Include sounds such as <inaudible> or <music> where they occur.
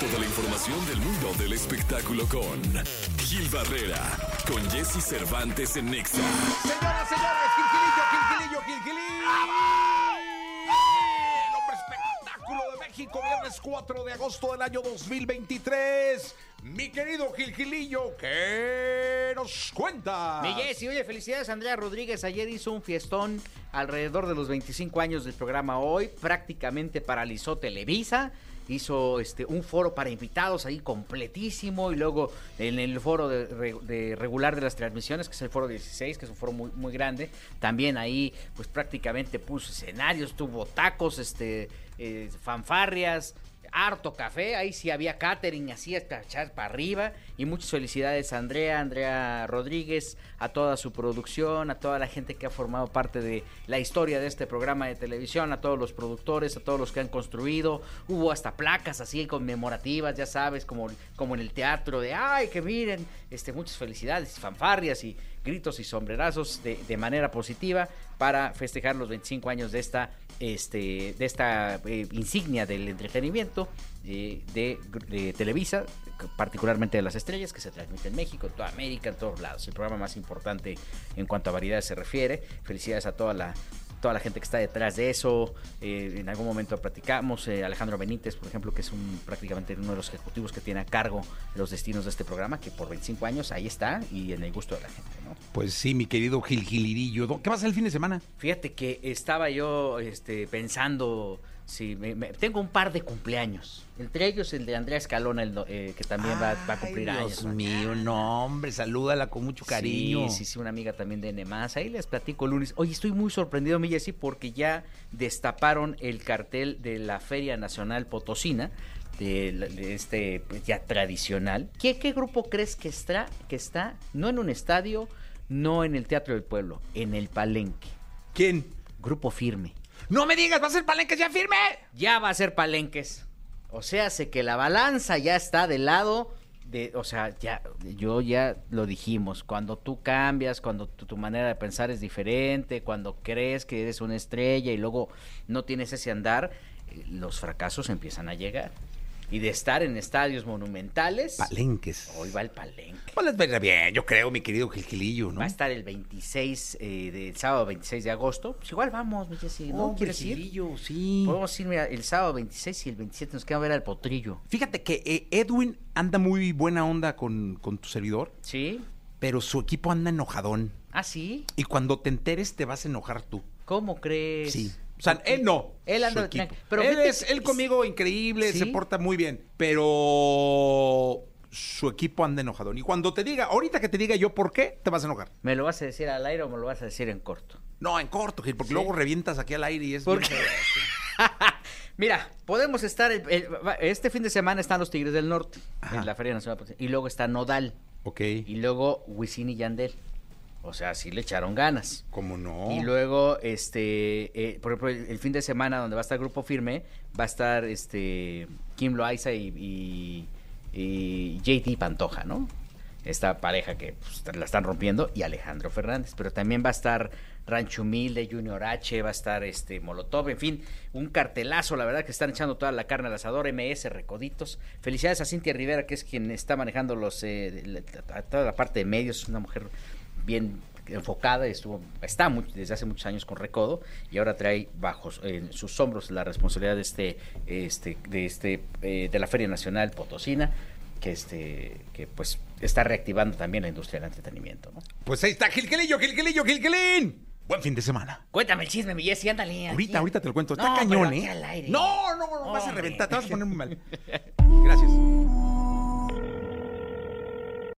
Toda la información del mundo del espectáculo con Gil Barrera, con Jesse Cervantes en Nexa. Señoras, señores, Gilgilillo, Gilgilillo, Gilgilillo. El hombre espectáculo de México, viernes 4 de agosto del año 2023. Mi querido Gilgilillo, ¿qué nos cuenta? Mi Jessy, oye, felicidades a Andrea Rodríguez. Ayer hizo un fiestón alrededor de los 25 años del programa Hoy. Prácticamente paralizó Televisa. Hizo este, un foro para invitados ahí completísimo. Y luego en el foro de, re- de regular de las transmisiones, que es el foro 16, que es un foro muy, muy grande. También ahí, pues prácticamente puso escenarios, tuvo tacos, este, eh, fanfarrias harto café, ahí sí había catering, así hasta echar para arriba. Y muchas felicidades a Andrea, Andrea Rodríguez, a toda su producción, a toda la gente que ha formado parte de la historia de este programa de televisión, a todos los productores, a todos los que han construido. Hubo hasta placas así conmemorativas, ya sabes, como, como en el teatro, de ay, que miren, este, muchas felicidades, fanfarrias y gritos y sombrerazos de, de manera positiva para festejar los 25 años de esta, este, de esta eh, insignia del entretenimiento eh, de, de Televisa, particularmente de las estrellas, que se transmite en México, en toda América, en todos lados. El programa más importante en cuanto a variedades se refiere. Felicidades a toda la toda la gente que está detrás de eso. Eh, en algún momento platicamos, eh, Alejandro Benítez, por ejemplo, que es un prácticamente uno de los ejecutivos que tiene a cargo los destinos de este programa, que por 25 años ahí está y en el gusto de la gente, ¿no? Pues sí, mi querido Gilgilirillo. ¿Qué vas a hacer el fin de semana? Fíjate que estaba yo este, pensando, si me- me- tengo un par de cumpleaños, entre ellos el de Andrea Escalona, el eh, que también va, va a cumplir Ay, años. Dios mío, no, hombre, salúdala con mucho cariño. Sí, sí, sí, una amiga también de Nemás. Ahí les platico lunes. Oye, estoy muy sorprendido, mi Jessy, porque ya destaparon el cartel de la Feria Nacional Potosina, de este pues, ya tradicional. ¿Qué, qué grupo crees que está, que está, no en un estadio, no en el Teatro del Pueblo, en el Palenque? ¿Quién? Grupo firme. No me digas, va a ser palenques ya firme. Ya va a ser Palenques. O sea, sé que la balanza ya está del lado de, o sea, ya, yo ya lo dijimos, cuando tú cambias, cuando tu, manera de pensar es diferente, cuando crees que eres una estrella y luego no tienes ese andar, eh, los fracasos empiezan a llegar. Y de estar en estadios monumentales, Palenques. hoy va el Palenque. Pues les ir bien, yo creo, mi querido Gilgilillo, ¿no? Va a estar el 26, eh, del sábado 26 de agosto. Pues igual vamos, mi Jessy, ¿no? Hombre, ¿Quieres ir? Sí. Podemos ir mira, el sábado 26 y el 27 nos queda ver al potrillo. Fíjate que eh, Edwin anda muy buena onda con, con tu servidor, ¿Sí? pero su equipo anda enojadón. ¿Ah, sí? Y cuando te enteres te vas a enojar tú. ¿Cómo crees? Sí. O sea, él no. Él anda su equipo. tranqui- pero él, es, él conmigo increíble, ¿Sí? se porta muy bien. Pero su equipo anda enojadón. Y cuando te diga, ahorita que te diga yo por qué, te vas a enojar. ¿Me lo vas a decir al aire o me lo vas a decir en corto? No, en corto, Gil, porque ¿Sí? luego revientas aquí al aire y es... ¿Por qué? <laughs> Mira, podemos estar. el- el- va- este fin de semana están los Tigres del Norte Ajá. en la Feria Nacional. Y luego está Nodal. ok. Y luego Wisin y Yandel. O sea, sí le echaron ganas. ¿Cómo no? Y luego, este, eh, por ejemplo, el, el fin de semana donde va a estar Grupo Firme, va a estar este Kim Loaiza y, y, y Pantoja, ¿no? Esta pareja que pues, la están rompiendo, y Alejandro Fernández. Pero también va a estar Rancho Humilde, Junior H, va a estar este Molotov, en fin, un cartelazo, la verdad que están echando toda la carne al asador, MS, Recoditos. Felicidades a Cintia Rivera, que es quien está manejando los eh, la- toda la parte de medios, una mujer bien enfocada, estuvo, está desde hace muchos años con Recodo y ahora trae bajo en sus hombros la responsabilidad de este, este, de este, eh, de la Feria Nacional Potosina, que este, que pues está reactivando también la industria del entretenimiento, ¿no? Pues ahí está, Gilquilillo, Gilquilillo, Gilquilín. Buen fin de semana. Cuéntame el chisme, mi Jessy, ándale. Ahorita, aquí. ahorita te lo cuento. Está No, cañón, ¿eh? al aire. No, no, no, vas a reventar, te vas a poner muy mal. <laughs> Gracias.